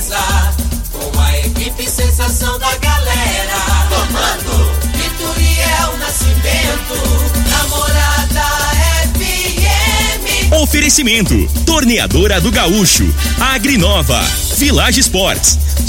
mesa, com a equipe sensação da galera. Comando Vitoriel Nascimento, namorada FM. Oferecimento: Torneadora do Gaúcho, Agrinova, Village Sports,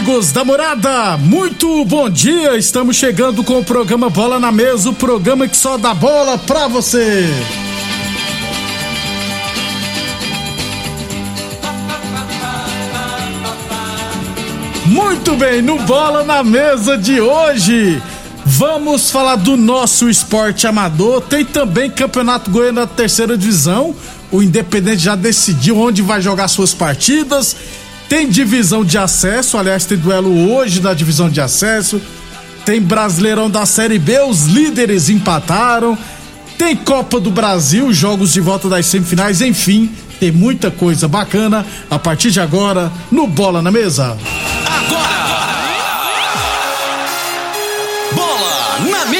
Amigos da morada, muito bom dia. Estamos chegando com o programa Bola na Mesa o programa que só dá bola pra você. Muito bem, no Bola na Mesa de hoje, vamos falar do nosso esporte amador. Tem também Campeonato Goiano da Terceira Divisão. O Independente já decidiu onde vai jogar suas partidas. Tem divisão de acesso, aliás, tem duelo hoje da divisão de acesso. Tem Brasileirão da Série B, os líderes empataram. Tem Copa do Brasil, jogos de volta das semifinais, enfim, tem muita coisa bacana a partir de agora no Bola na Mesa. Bola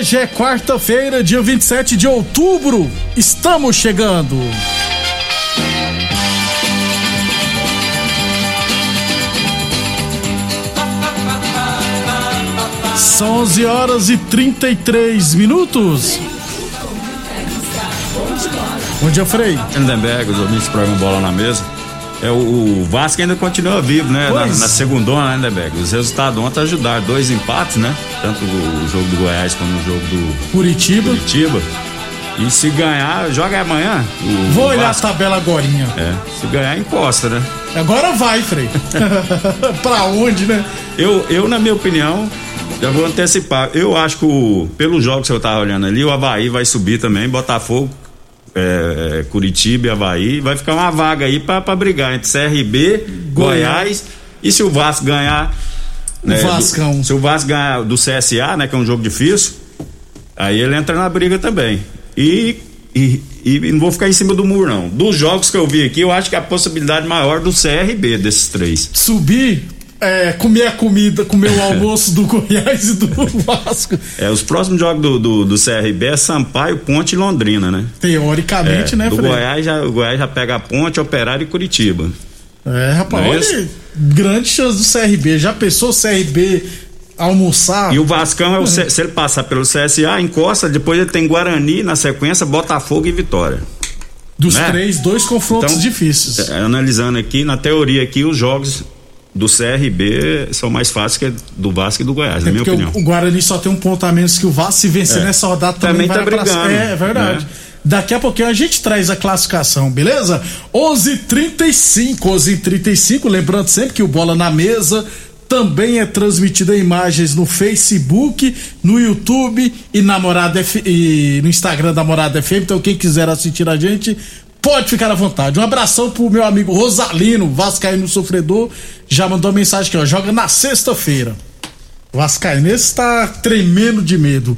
Hoje é quarta-feira, dia 27 de outubro. Estamos chegando. São 11 horas e 33 minutos. Bom dia, Frei. Lindenberg, os ouvintes do programa Bola na Mesa. É, o, Vasco ainda continua vivo, né? Na, Pois. na segundona, né, Lindenberg? Os resultados ontem ajudaram. Dois empates, né? Tanto o, o jogo do Goiás como o jogo do Curitiba. Curitiba. E se ganhar, joga amanhã. O, Vou o olhar a tabela agorinha. É, se ganhar, encosta, né? Agora vai, Frei. pra onde, né? Eu, eu, na minha opinião, já vou antecipar. Eu acho que, o, pelos jogos que eu tava olhando ali, o Havaí vai subir também, Botafogo, é, é, Curitiba e Havaí. Vai ficar uma vaga aí pra, pra brigar entre CRB, Goiás. E se o Vasco ganhar. né, do- Vascão. se o Vasco ganhar do CSA, né, que é um jogo difícil, aí ele entra na briga também. E. E, e não vou ficar em cima do muro, não. Dos jogos que eu vi aqui, eu acho que a possibilidade maior do CRB desses três. Subir, é, comer a comida, comer o almoço do Goiás e do Vasco. É, os próximos jogos do, do, do CRB é Sampaio, Ponte e Londrina, né? Teoricamente, É, né, do? Goiás já, o Goiás já pega a Ponte, Operário e Curitiba. É, rapaz, Não é olha, grande chance do CRB. Já pensou o CRB almoçar? E o Vascão, é o se ele passar pelo CSA, encosta, depois ele tem Guarani na sequência, Botafogo e Vitória. Dos né? três, dois confrontos Então, difíceis. É, Analisando aqui, na teoria aqui, os jogos do CRB são mais fáceis que do Vasco e do Goiás, na É minha porque opinião. o, Guarani só tem um ponto a menos que o Vasco. Se vencer É. nessa rodada também, Também vai tá pra brigando, É, é verdade. né? Daqui a pouquinho a gente traz a classificação, beleza? 11:35, 11:35, lembrando sempre que o Bola na Mesa também é transmitido em imagens no Facebook, no YouTube e na Morada F... e no Instagram da Morada FM. Então quem quiser assistir a gente pode ficar à vontade. Um abração pro meu amigo Rosalino, Vascaíno Sofredor, já mandou mensagem aqui, ó, joga na sexta-feira. O Vascainense está tremendo de medo.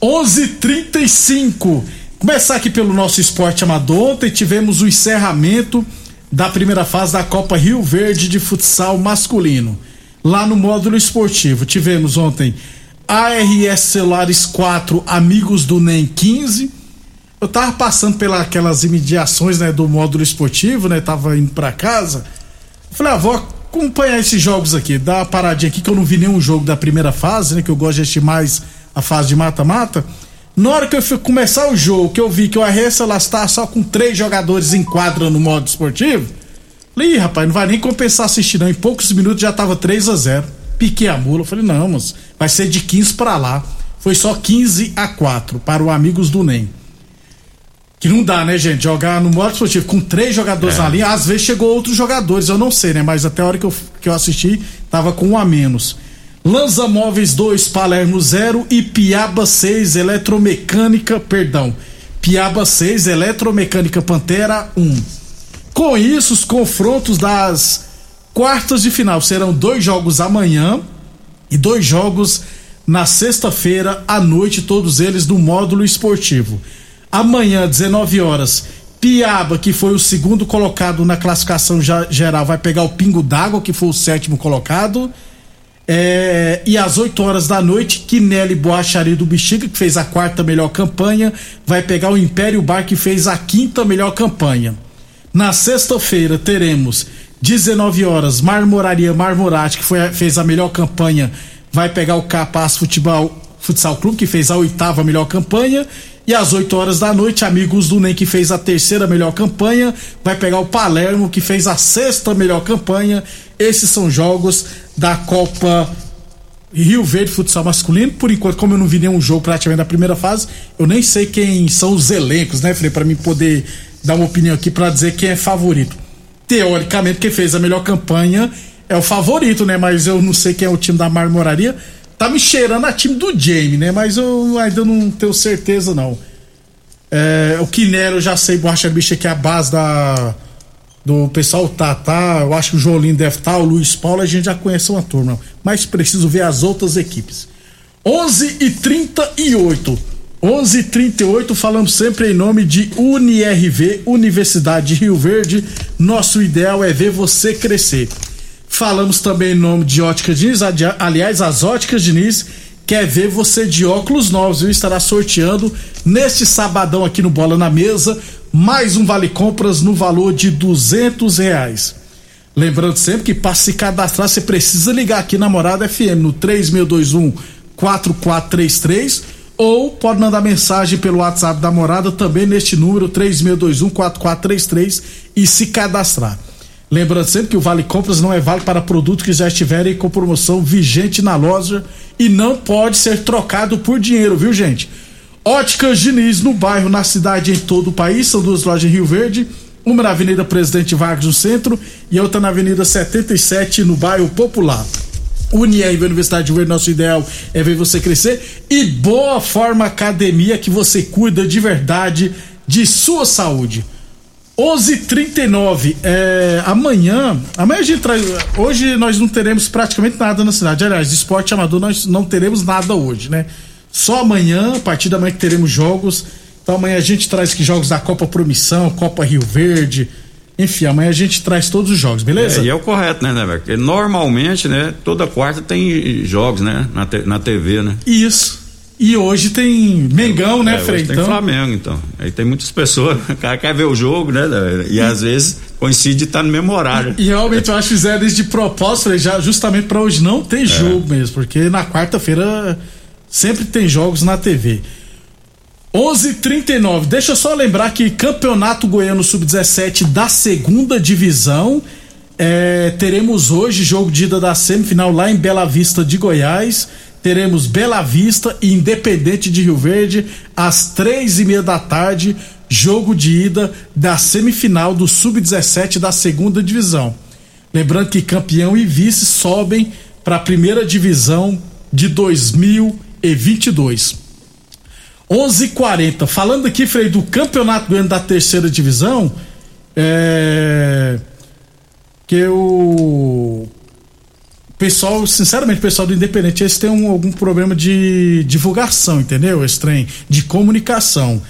11:35. Começar aqui pelo nosso esporte amador. Ontem tivemos o encerramento da primeira fase da Copa Rio Verde de futsal masculino. Lá no módulo esportivo, tivemos ontem ARS Celulares 4, Amigos do NEM 15. Eu tava passando pelas imediações, né, do módulo esportivo, né? Tava indo pra casa. Falei, ah, vou acompanhar esses jogos aqui. Dá uma paradinha aqui que eu não vi nenhum jogo da primeira fase, né? Que eu gosto de assistir mais a fase de mata-mata. Na hora que eu fui começar o jogo, que eu vi que o Arressa lá está só com três jogadores em quadra no modo esportivo, falei, rapaz, não vai nem compensar assistir não. Em poucos minutos já tava 3 a 0 Piquei a mula, falei, não, mas vai ser de 15 para lá. Foi só 15 a 4 para o Amigos do NEM. Que não dá, né, gente? Jogar no modo esportivo com três jogadores É. na linha. Às vezes chegou outros jogadores, eu não sei, né? Mas até a hora que eu, que eu assisti, tava com um a menos. Lanza Móveis 2, Palermo 0 e Piaba 6, Eletromecânica, perdão. Piaba 6, Eletromecânica Pantera 1. Com isso, os confrontos das quartas de final serão dois jogos amanhã e dois jogos na sexta-feira à noite, todos eles no módulo esportivo. Amanhã, 19 horas, Piaba, que foi o segundo colocado na classificação geral, vai pegar o Pingo d'Água, que foi o sétimo colocado. É, e às 8 horas da noite, Quinelli Boacharia do Bexiga, que fez a quarta melhor campanha, vai pegar o Império Bar, que fez a quinta melhor campanha. Na sexta-feira teremos 19 horas, Marmoraria Marmorate, que foi, fez a melhor campanha, vai pegar o Capaz Futebol Futsal Clube, que fez a oitava melhor campanha. E às 8 horas da noite, Amigos do NEM, que fez a terceira melhor campanha, vai pegar o Palermo, que fez a sexta melhor campanha. Esses são jogos da Copa Rio Verde Futsal Masculino. Por enquanto, como eu não vi nenhum jogo praticamente da primeira fase, eu nem sei quem são os elencos, né, Felipe? Pra mim poder dar uma opinião aqui pra dizer quem é favorito. Teoricamente, quem fez a melhor campanha é o favorito, né? Mas eu não sei quem é o time da Marmoraria. Tá me cheirando a time do Jamie, né? Mas eu ainda não tenho certeza, não. É, o Quinero, eu já sei, Borracha Bicha, que é a base da, do pessoal tá, tá. Eu acho que o Jolinho deve estar, o Luiz Paulo, a gente já conhece uma turma. Mas preciso ver as outras equipes. 11 e 38 11 e 38 falamos sempre em nome de UniRV, Universidade de Rio Verde. Nosso ideal é ver você crescer. Falamos também em nome de Ótica Diniz. Aliás, as Óticas Diniz quer ver você de óculos novos, viu? Estará sorteando neste sabadão aqui no Bola na Mesa mais um Vale Compras no valor de duzentos reais. Lembrando sempre que para se cadastrar você precisa ligar aqui na Morada FM no 3621 4433 ou pode mandar mensagem pelo WhatsApp da Morada também neste número 3621 4433 e se cadastrar. Lembrando sempre que o Vale Compras não é vale para produtos que já estiverem com promoção vigente na loja e não pode ser trocado por dinheiro, viu gente? Óticas Diniz no bairro, na cidade em todo o país. São duas lojas em Rio Verde. Uma na Avenida Presidente Vargas no centro e outra na Avenida 77 no bairro Popular. UniRV Universidade de Verde, nosso ideal é ver você crescer. E Boa Forma Academia, que você cuida de verdade de sua saúde. 11:39 é, amanhã, amanhã a gente traz. Hoje nós não teremos praticamente nada na cidade. Aliás, de esporte amador nós não teremos nada hoje, né? Só amanhã, a partir da manhã que teremos jogos. Então amanhã a gente traz aqui jogos da Copa Promissão, Copa Rio Verde. Enfim, amanhã a gente traz todos os jogos, beleza? É, e é o correto, né, né, velho? Porque normalmente, né, toda quarta tem jogos, né, na, te- na TV, né? Isso. E hoje tem Mengão, né, É, Frei? tem Então, Flamengo, então. Aí tem muitas pessoas, o cara quer ver o jogo, né? E às vezes coincide de estar no mesmo horário. E realmente eu acho que fizeram isso de propósito, já, justamente pra hoje não ter jogo mesmo, porque na quarta-feira sempre tem jogos na TV. 11:39. Deixa eu só lembrar que Campeonato Goiano Sub-17 da segunda divisão. é, teremos hoje jogo de ida da semifinal lá em Bela Vista de Goiás. Teremos Bela Vista e Independente de Rio Verde às três e meia da tarde. Jogo de ida da semifinal do Sub-17 da segunda divisão. Lembrando que campeão e vice sobem para a primeira divisão de 2022. 11:40. Falando aqui, Frei, do campeonato goiano da terceira divisão, é que o pessoal, sinceramente, pessoal do Independente, eles têm um- algum problema de divulgação, entendeu? Esse trem, de comunicação.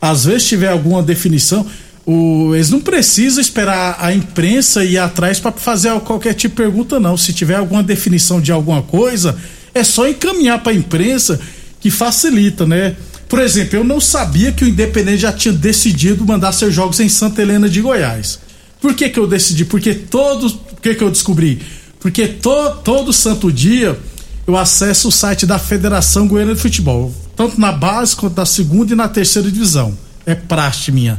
Às vezes tiver alguma definição, o- eles não precisam esperar a imprensa ir atrás para fazer qualquer tipo de pergunta, não. Se tiver alguma definição de alguma coisa, é só encaminhar para a imprensa que facilita, né? Por exemplo, eu não sabia que o Independente já tinha decidido mandar seus jogos em Santa Helena de Goiás. Por que, que eu decidi? Porque todos. Por que, que eu descobri? Porque to, todo santo dia eu acesso o site da Federação Goiana de Futebol, tanto na base quanto na segunda e na terceira divisão. É praxe minha.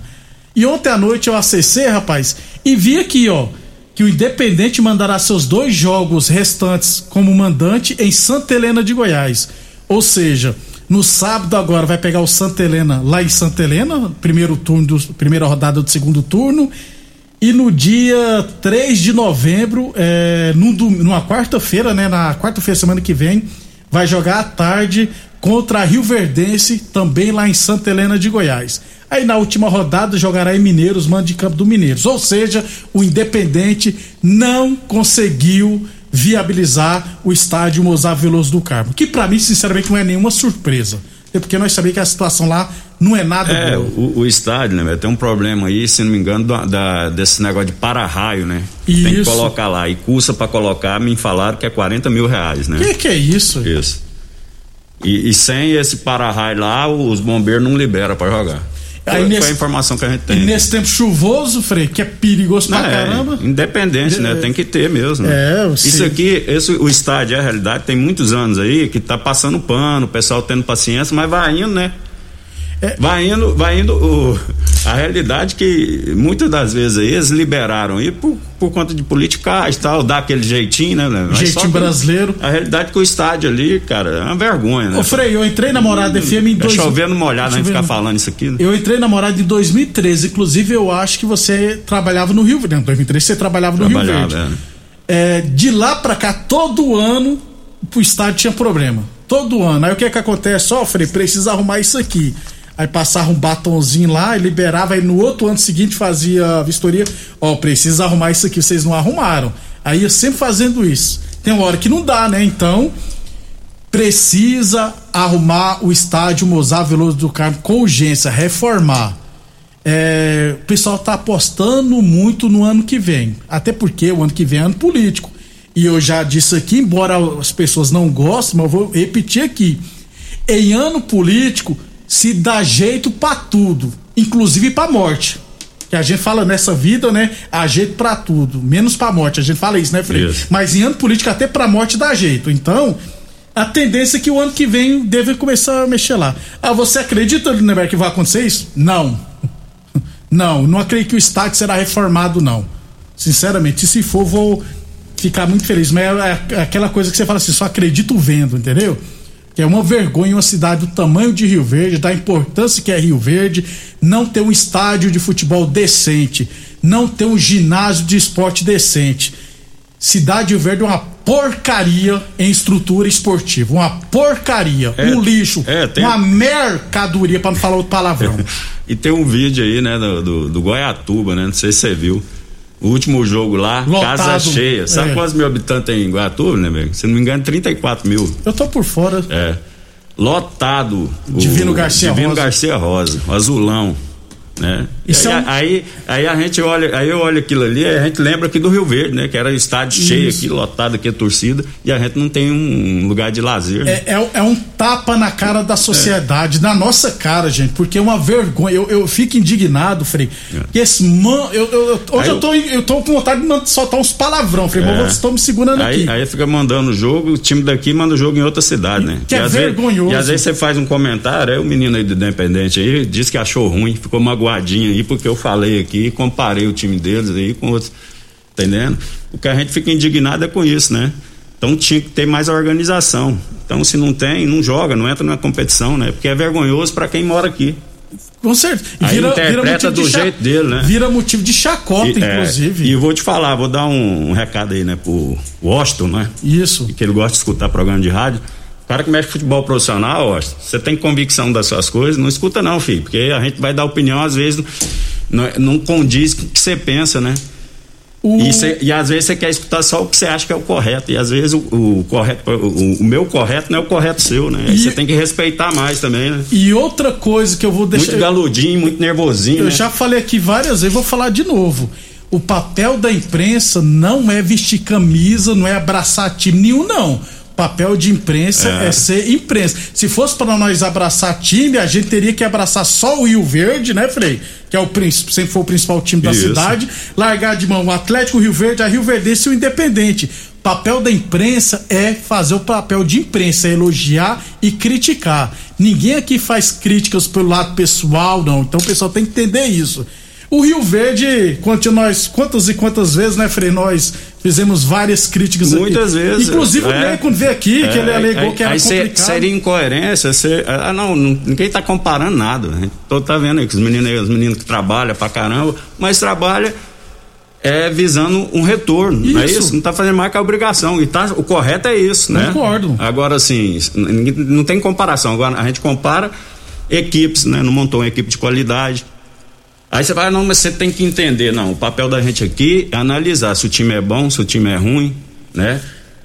E ontem à noite eu acessei, rapaz, e vi aqui, ó, que o Independente mandará seus dois jogos restantes como mandante em Santa Helena de Goiás. Ou seja, no sábado agora vai pegar o Santa Helena lá em Santa Helena, primeiro turno, do, primeira rodada do segundo turno. E no dia 3 de novembro, é, num, numa quarta-feira, né? Na quarta-feira, semana que vem, vai jogar à tarde contra a Rio Verdense, também lá em Santa Helena de Goiás. Aí na última rodada jogará em Mineiros, mando de campo do Mineiros. Ou seja, o Independente não conseguiu viabilizar o estádio Mozart Veloso do Carmo. Que para mim, sinceramente, não é nenhuma surpresa. É porque nós sabemos que a situação lá não é nada é, boa. O, o estádio, né, tem um problema aí, se não me engano, da, da desse negócio de para-raio, né? Isso. Tem que colocar lá. E custa para colocar, me falaram que é 40 mil reais, né? Que que é isso? Isso. E, e sem esse para-raio lá, os bombeiros não liberam para jogar. Aí foi, nesse, foi a informação que a gente tem. E nesse tempo chuvoso, Frei, que é perigoso pra é, caramba. Independente, né? Tem que ter mesmo. É, Isso aqui, esse, o estádio, é a realidade, tem muitos anos aí que tá passando pano, o pessoal tendo paciência, mas vai indo, né? É. Vai indo, vai indo. O, a realidade que muitas das vezes aí eles liberaram aí por, por conta de politicagem e tal, dá aquele jeitinho, né? Mas jeitinho brasileiro. A realidade é que o estádio ali, cara, é uma vergonha, né? Ô, Frei, eu entrei na Morada FM em. Tá dois... chovendo molhado, né? Ficar falando isso aqui. Né? Eu entrei na Morada em 2013, inclusive eu acho que você trabalhava no Rio Verde. Em 2013 você trabalhava no trabalhava, Rio Verde. É. É, de lá pra cá, todo ano, o estádio tinha problema. Todo ano. Aí o que é que acontece? Ó, oh, Frei, precisa arrumar isso aqui aí passava um batonzinho lá e liberava, aí no outro ano seguinte fazia vistoria, ó, oh, precisa arrumar isso aqui, vocês não arrumaram. Aí eu sempre fazendo isso. Tem uma hora que não dá, né? Então, precisa arrumar o estádio Mozart Veloso do Carmo com urgência, reformar. É, o pessoal tá apostando muito no ano que vem, até porque o ano que vem é ano político. E eu já disse aqui, embora as pessoas não gostem, mas eu vou repetir aqui. Em ano político, se dá jeito para tudo, inclusive para morte. Que a gente fala nessa vida, né? Há jeito para tudo, menos para morte. A gente fala isso, né, Frei? Isso. Mas em ano político até para morte dá jeito. Então, a tendência é que o ano que vem deve começar a mexer lá. Ah, você acredita, Lindenberg, que vai acontecer isso? Não. Não, não acredito que o estádio será reformado, não. Sinceramente, se for, vou ficar muito feliz. Mas é, é aquela coisa que você fala assim, só acredito vendo, entendeu? Que é uma vergonha uma cidade do tamanho de Rio Verde, da importância que é Rio Verde, não ter um estádio de futebol decente, não ter um ginásio de esporte decente. Cidade Rio Verde é uma porcaria em estrutura esportiva, uma porcaria, é, um lixo, é, tem... uma mercadoria, para não falar outro palavrão. e tem um vídeo aí, né, do, do, do Goiatuba, né, não sei se você viu, o último jogo lá, Lotado, casa cheia. Sabe é. quantos mil habitantes tem em Guatuba, né, amigo? Se não me engano, 34 mil. Eu tô por fora. É. Lotado. Divino o, Garcia Divino Rosa. Garcia Rosa, azulão né? Aí, é aí, a gente olha, aí eu olho aquilo ali, a gente lembra aqui do Rio Verde, né? Que era estádio Isso. cheio aqui, lotado aqui a torcida, e a gente não tem um lugar de lazer. Né? É, é, é, um tapa na cara da sociedade, é. na nossa cara, gente, porque é uma vergonha. Eu, eu fico indignado, Frei. É. Que esse man, eu, eu, hoje eu, eu, tô, eu tô com vontade de soltar uns palavrão, Frei, mas é. vocês estão me segurando aí, aqui. Aí fica mandando o jogo, o time daqui manda o jogo em outra cidade, né? Que e é vergonhoso. Vezes, e às vezes você faz um comentário, aí o menino aí do Independente aí diz que achou ruim, ficou magoadinho aí, porque que eu falei aqui, comparei o time deles aí com outros, entendendo? O que a gente fica indignado é com isso, né? Então tinha que ter mais organização. Então se não tem, não joga, não entra na competição, né? Porque é vergonhoso para quem mora aqui. Com certeza. Vira, Aí interpreta do de jeito dele, né? Vira motivo de chacota, e, é, inclusive. É, e vou te falar, vou dar um, um, recado aí, né, pro Washington, né? Isso. Que ele gosta de escutar programa de rádio. O cara que mexe futebol profissional, Washington, você tem convicção das suas coisas, não escuta não, filho, porque a gente vai dar opinião às vezes não, não condiz com o que você pensa, né? O... E, cê, e, às vezes você quer escutar só o que você acha que é o correto. E às vezes o, o correto, o, o, meu correto não é o correto seu, né? E você tem que respeitar mais também, né? E outra coisa que eu vou deixar. Muito galudinho, muito nervosinho. Eu né? já falei aqui várias vezes, vou falar de novo. O papel da imprensa não é vestir camisa, não é abraçar time nenhum, não papel de imprensa é, é ser imprensa. Se fosse para nós abraçar time, a gente teria que abraçar só o Rio Verde, né, Frei? Que é o sempre foi o principal time da Isso. cidade, largar de mão o Atlético, o Rio Verde, a Rio Verde e o Independente. papel da imprensa é fazer o papel de imprensa, é elogiar e criticar. Ninguém aqui faz críticas pelo lado pessoal, não. Então o pessoal tem que entender isso. O Rio Verde, quanto nós, quantas e quantas vezes, né, Frei, nós fizemos várias críticas Muitas aqui. vezes. Inclusive é, o quando veio aqui, é, que ele alegou aí, que era aí complicado. seria incoerência, ser, ah, não, ninguém tá comparando nada. Gente todo tá vendo aí que os meninos, os meninos que trabalham pra caramba, mas trabalha é visando um retorno, não é Isso. isso? Não tá fazendo mais que a obrigação. E tá, o correto é isso, né? Concordo. Agora, assim, não tem comparação. Agora, a gente compara equipes, né? Não montou uma equipe de qualidade. Aí você vai, não, mas você tem que entender, não. O papel da gente aqui é analisar se o time é bom, se o time é ruim, né?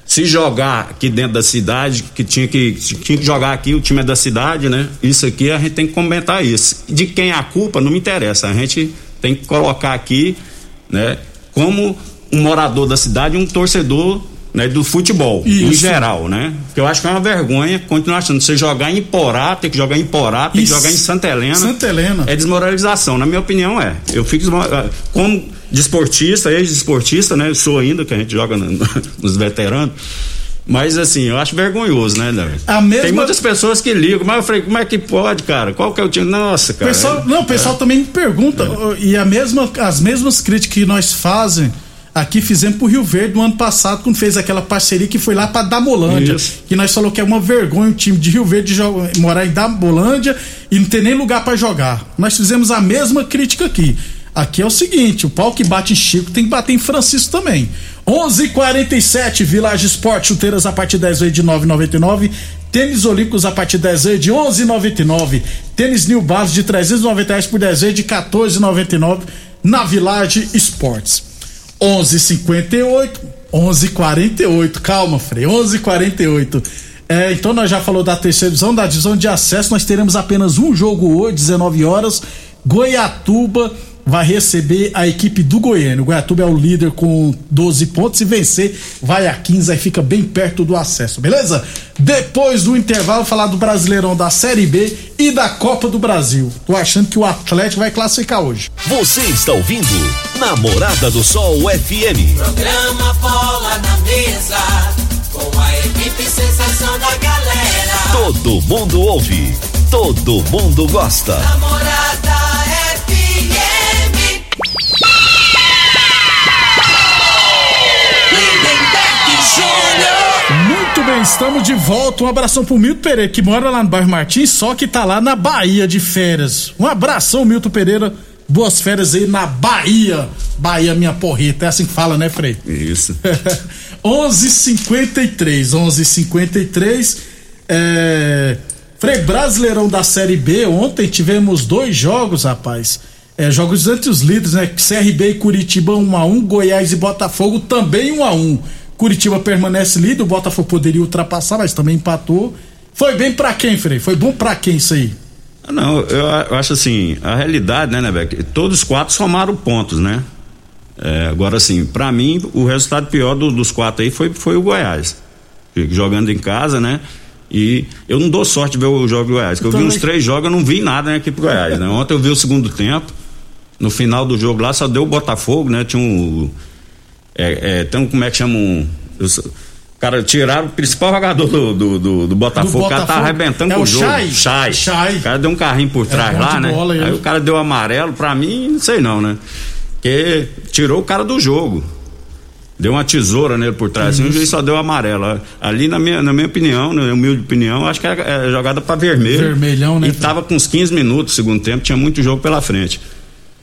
Se jogar aqui dentro da cidade, que tinha que, tinha que jogar aqui, o time é da cidade, né? Isso aqui a gente tem que comentar isso. De quem é a culpa não me interessa. A gente tem que colocar aqui, né? Como um morador da cidade, um torcedor né, do futebol, em Isso. geral, né? Porque eu acho que é uma vergonha continuar achando. Você jogar em Porá, tem que jogar em Porá, tem Isso. que jogar em Santa Helena. Santa Helena. É desmoralização, na minha opinião é. Eu fico ah, como desportista, ex-desportista, né? Eu sou ainda, que a gente joga no- nos veteranos. Mas assim, eu acho vergonhoso, né, David? Mesma- Tem muitas pessoas que ligam, mas eu falei, como é que pode, cara? Qual que é o time? Nossa, cara. Pessoal, é- não, o pessoal também me pergunta, ó, e a mesma, as mesmas críticas que nós fazem aqui fizemos pro Rio Verde no ano passado, quando fez aquela parceria que foi lá pra Damolândia. Isso. Que nós falou que é uma vergonha o time de Rio Verde morar em Damolândia e não ter nem lugar pra jogar. Nós fizemos a mesma crítica aqui. Aqui é o seguinte, o pau que bate em Chico tem que bater em Francisco também. 11:47 Village Esporte, chuteiras a partir de 10 vezes de 9,99. Tênis Olímpicos a partir de 10 vezes de 11,99. Tênis New Balance de 390 reais por 10 vezes de 14,99 na Village Esportes. 11:58, 11:48. Calma, Frei. 11:48. É, então nós já falou da terceira divisão, da divisão de acesso, nós teremos apenas um jogo hoje, 19 horas. Goiatuba vai receber a equipe do Goiânia. O Goiatuba é o líder com 12 pontos. Se vencer, vai a 15, aí fica bem perto do acesso, beleza? Depois do intervalo, falar do Brasileirão da Série B e da Copa do Brasil. Tô achando que o Atlético vai classificar hoje. Você está ouvindo Namorada do Sol FM. Programa Bola na Mesa, com a equipe sensação da galera. Todo mundo ouve, todo mundo gosta. Namorada Muito bem, estamos de volta. Um abração pro Milton Pereira, que mora lá no bairro Martins, só que tá lá na Bahia de férias. Um abração, Milton Pereira. Boas férias aí na Bahia. Bahia, minha porreta. É assim que fala, né, Frei? Isso. 11:53, 11:53. É... Frei Brasileirão da Série B. Ontem tivemos dois jogos, rapaz. É, jogos entre os líderes, né? CRB e Curitiba 1 a 1, Goiás e Botafogo também 1 a 1. Curitiba permanece líder, o Botafogo poderia ultrapassar, mas também empatou. Foi bem pra quem, Frei? Foi bom pra quem isso aí? Ah, Não, eu, acho assim, a realidade, né, Nebeck? Todos os quatro somaram pontos, né? É, agora, assim, pra mim, o resultado pior do- dos quatro aí foi, foi o Goiás. Jogando em casa, né? E eu não dou sorte de ver o jogo do Goiás, porque eu vi uns três jogos, eu não vi nada na equipe do Goiás, né? Ontem eu vi o segundo tempo, no final do jogo lá só deu o Botafogo, né? Tinha um. É, é, um, como é que chama um. Cara, tiraram o principal jogador do, do, do, do Botafogo, o cara tá arrebentando É com o jogo. Chay? Chay. Chay. O cara deu um carrinho por trás bom lá, né? bola, ele. Aí o cara deu amarelo, pra mim, não sei não, né? Porque tirou o cara do jogo. Deu uma tesoura nele por trás, assim, o juiz só deu amarelo. Ali, na minha, na minha opinião, na minha humilde opinião, acho que é, é jogada pra vermelho. Vermelhão, né, E tava com uns 15 minutos, segundo tempo, tinha muito jogo pela frente.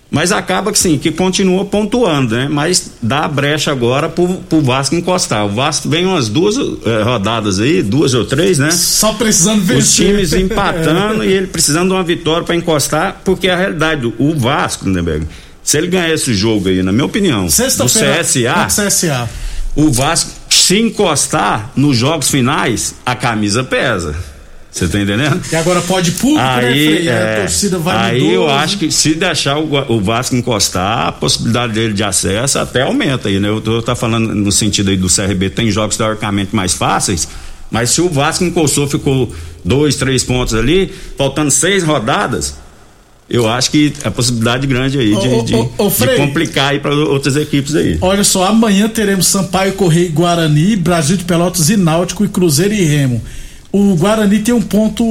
Mas acaba que sim, que continua pontuando, né? Mas dá a brecha agora pro, pro Vasco encostar. O Vasco vem umas duas eh, rodadas aí, duas ou três, né? Só precisando vencer. Os times empatando e ele precisando de uma vitória para encostar, porque a realidade, do- o Vasco, Lindenberg, se ele ganhar esse jogo aí, na minha opinião, do Sexta-feira. CSA, contra o CSA. o Vasco, se encostar nos jogos finais, a camisa pesa. Você tá entendendo? E agora pode público, né, Aí, Frei? a é, torcida vai aí eu acho que se deixar o, o Vasco encostar, a possibilidade dele de acesso até aumenta aí, né? Eu tô tá falando no sentido aí do CRB, tem jogos teoricamente mais fáceis, mas se o Vasco encostou, ficou dois, três pontos ali, faltando seis rodadas, eu acho que a possibilidade grande aí de, Ô, de, ô, ô, de Frei. complicar aí para outras equipes aí. Olha só, amanhã teremos Sampaio, Correia e Guarani, Brasil de Pelotas e Náutico e Cruzeiro e Remo. O Guarani tem um ponto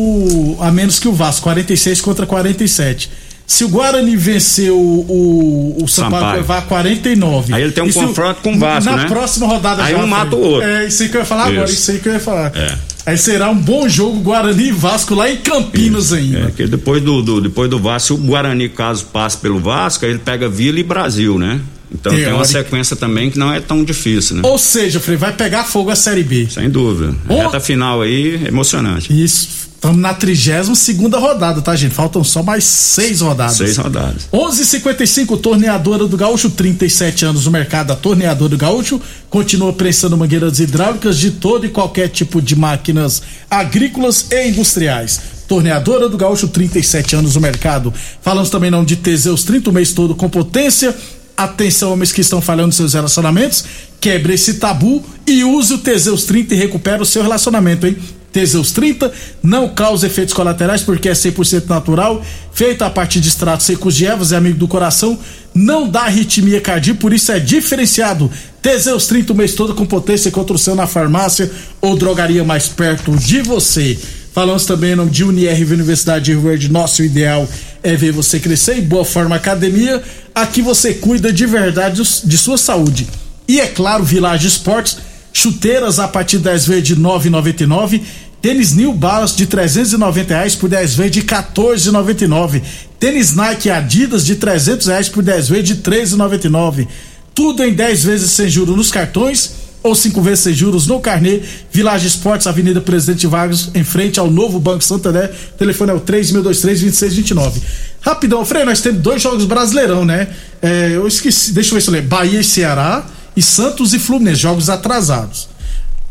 a menos que o Vasco, 46 contra 47. Se o Guarani vencer o, o, o Sampaio, Sampaio. vai a 49. Aí ele tem um E se o- confronto com o Vasco, Na né? próxima rodada Aí já, um mata o outro. É isso aí que eu ia falar agora, Isso. isso aí que eu ia falar. É. Aí será um bom jogo Guarani e Vasco lá em Campinas ainda. É, porque depois do, do- depois do Vasco, se o Guarani, caso passe pelo Vasco, aí ele pega Vila e Brasil, né? Então tem uma Teórica. sequência também que não é tão difícil, né? Ou seja, Frei, vai pegar fogo a Série B. Sem dúvida. Ô- Reta final aí, emocionante. Isso. Estamos na 32 segunda rodada, tá, gente? Faltam só mais seis rodadas. Seis rodadas. 11:55 Torneadora do Gaúcho, 37 anos no mercado. A Torneadora do Gaúcho continua prestando mangueiras hidráulicas de todo e qualquer tipo de máquinas agrícolas e industriais. Torneadora do Gaúcho, 37 anos no mercado. Falamos também não de Teseus 30 o mês todo com potência. Atenção, homens que estão falhando seus relacionamentos. Quebre esse tabu e use o Teseus 30 e recupera o seu relacionamento, hein? Teseus 30 não causa efeitos colaterais porque é 100% natural, feito a partir de extratos secos de ervas, é amigo do coração, não dá arritmia cardíaca, por isso é diferenciado. Teseus 30 o mês todo com potência contra o seu na farmácia ou drogaria mais perto de você. Falamos também em nome de Unirv Universidade de Rio Verde. Nosso ideal é ver você crescer em boa forma academia. Aqui você cuida de verdade de sua saúde. E é claro, Village Esportes, chuteiras a partir de 10 vezes de 9,99. Tênis New Balance de 390 reais por 10 vezes de 14,99. Tênis Nike Adidas de 300 reais por 10 vezes de 13,99. Tudo em 10 vezes sem juros nos cartões ou 5 vezes sem juros no carnê. Village Esportes, Avenida Presidente Vargas, em frente ao novo Banco Santander. O telefone é o 3623-2629. Rapidão, Frei, nós temos dois jogos brasileirão, né? É, eu esqueci, deixa eu ver se eu lembro. Bahia e Ceará e Santos e Fluminense, jogos atrasados.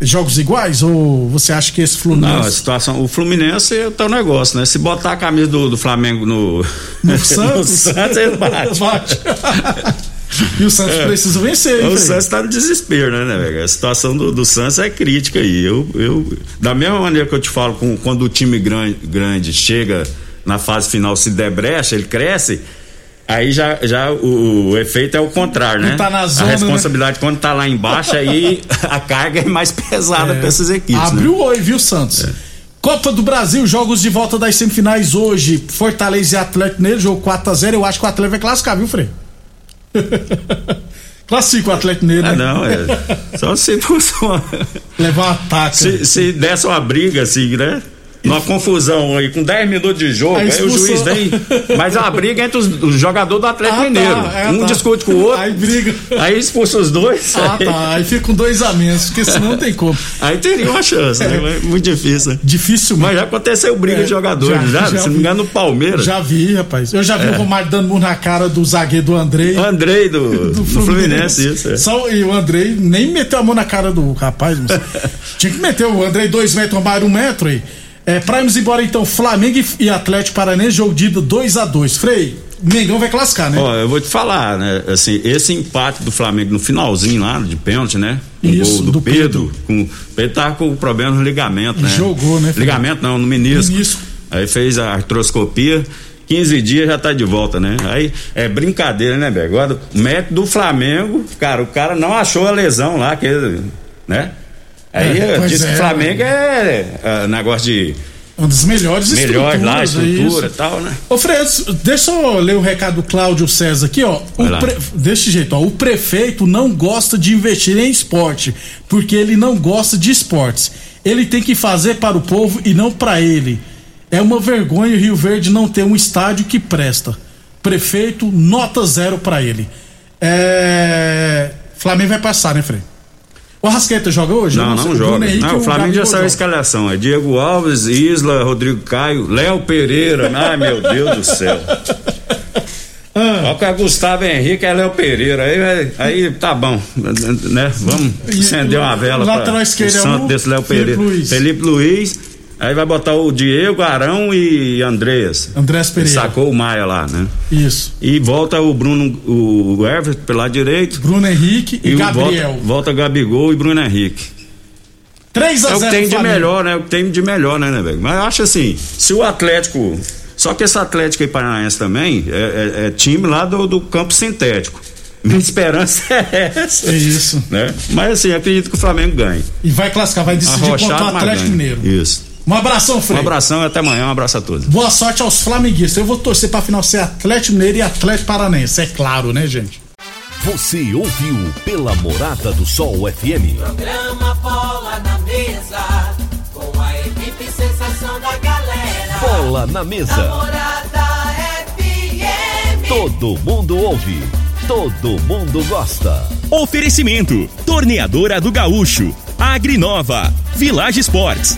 Jogos iguais ou você acha que esse Não, a Fluminense situação. O Fluminense é o teu negócio, né? Se botar a camisa do, do Flamengo no. no Santos, Santos, ele bate. Bate. E o Santos precisa vencer, hein, O? Santos tá no desespero, né, né, velho? A situação do, do Santos é crítica aí. Eu, eu, da mesma maneira que eu te falo, com, quando o time grande, grande chega na fase final, se der brecha, ele cresce. Aí já, já o, o efeito é o contrário, né? Tá na zona, a responsabilidade quando tá lá embaixo, aí a carga é mais pesada pra essas equipes. Abriu né? o oi, viu, Santos? Copa do Brasil, jogos de volta das semifinais hoje. Fortaleza e Atlético nele, jogo 4x0. Eu acho que o Atlético vai classificar, viu, Frei? Classifica o Atlético nele, Ah, né? não, é. Só se fosse uma. Levar um ataque. Se, se desse uma briga assim, né? Uma confusão aí, com 10 minutos de jogo, Aí o juiz vem. Mas é uma briga entre os, os jogadores do Atlético Ah, tá, Mineiro. é, um tá. discute com o outro. Aí briga. Aí expulsa os dois. Ah, aí, tá. Aí fica com dois a menos, porque senão não tem como. aí teria uma chance, né? É muito difícil. né? Difícil Mas já aconteceu briga É, de jogadores, já- já, já se não me engano, no Palmeiras. Já vi, rapaz. Eu já vi o Romário dando murro na cara do zagueiro do Andrei. Andrei do, do Fluminense, isso. É. Só, e o Andrei nem meteu a mão na cara do rapaz. mas tinha que meter o Andrei dois metros, Romário um metro aí. É, pra irmos embora então, Flamengo e- Atlético Paranense, jogo de ida 2x2. Frei, Mengão vai classificar, né? Ó, eu vou te falar, né? Assim, esse empate do Flamengo no finalzinho lá, de pênalti, né? O Isso, gol do, do Pedro. Pedro. Com, o Pedro tava com problema no ligamento, né? Jogou, né, Felipe? Ligamento não, no menisco. Menisco. Aí fez a artroscopia. 15 dias já tá de volta, né? Aí é brincadeira, né, velho? Agora, o médico do Flamengo, cara, o cara não achou a lesão lá, que ele, né? Aí É, diz que o Flamengo é, é negócio de Uma das melhores melhor lá, é estrutura e tal, né? Ô Fred, deixa eu ler o recado do Cláudio César aqui, ó. Pre- Desse jeito, ó. O prefeito não gosta de investir em esporte, porque ele não gosta de esportes. Ele tem que fazer para o povo e não para ele. É uma vergonha o Rio Verde não ter um estádio que presta. Prefeito, nota zero para ele. É... Flamengo vai passar, né, Frei? O Rasqueta joga hoje? Não, não O Bruno joga. Henrique Não, o Flamengo já saiu a escalação. É Diego Alves, Isla, Rodrigo Caio, Léo Pereira. Ai, meu Deus do céu. Ah. Olha que é Gustavo Henrique é Léo Pereira. Aí, vai- aí tá bom. Né? Vamos acender uma vela o para lateral o esquerdo é santo o desse Léo Felipe Pereira. Luiz. Felipe Luiz. Aí vai botar o Diego, Arão e Andreas. Andrés Pereira. Sacou o Maia lá, né? Isso. E volta o Bruno, o Everton pelo lado direito. Bruno Henrique e, E Gabriel. volta, volta Gabigol e Bruno Henrique. 3 a É o 0 que tem de melhor, né? O que tem de melhor, né, né, velho? Mas eu acho assim, se o Atlético, Só que esse Atlético aí Paranaense também é, é, é time lá do, do campo sintético. Minha esperança é essa. É isso. Né? Mas assim, acredito que o Flamengo ganhe. E vai classificar, vai decidir Arrochado, contra o Atlético. Mineiro. Isso. Um abração, Um Frei. abração e até amanhã. Um abraço a todos. Boa sorte aos flamenguistas. Eu vou torcer pra final ser Atlético Mineiro e Atlético Paranense. É claro, né, gente? Você ouviu pela Morada do Sol FM. Programa Bola na Mesa, com a equipe sensação da galera. Bola na mesa. Namorada FM. Todo mundo ouve. Todo mundo gosta. Oferecimento: Torneadora do Gaúcho, Agrinova, Village Sports,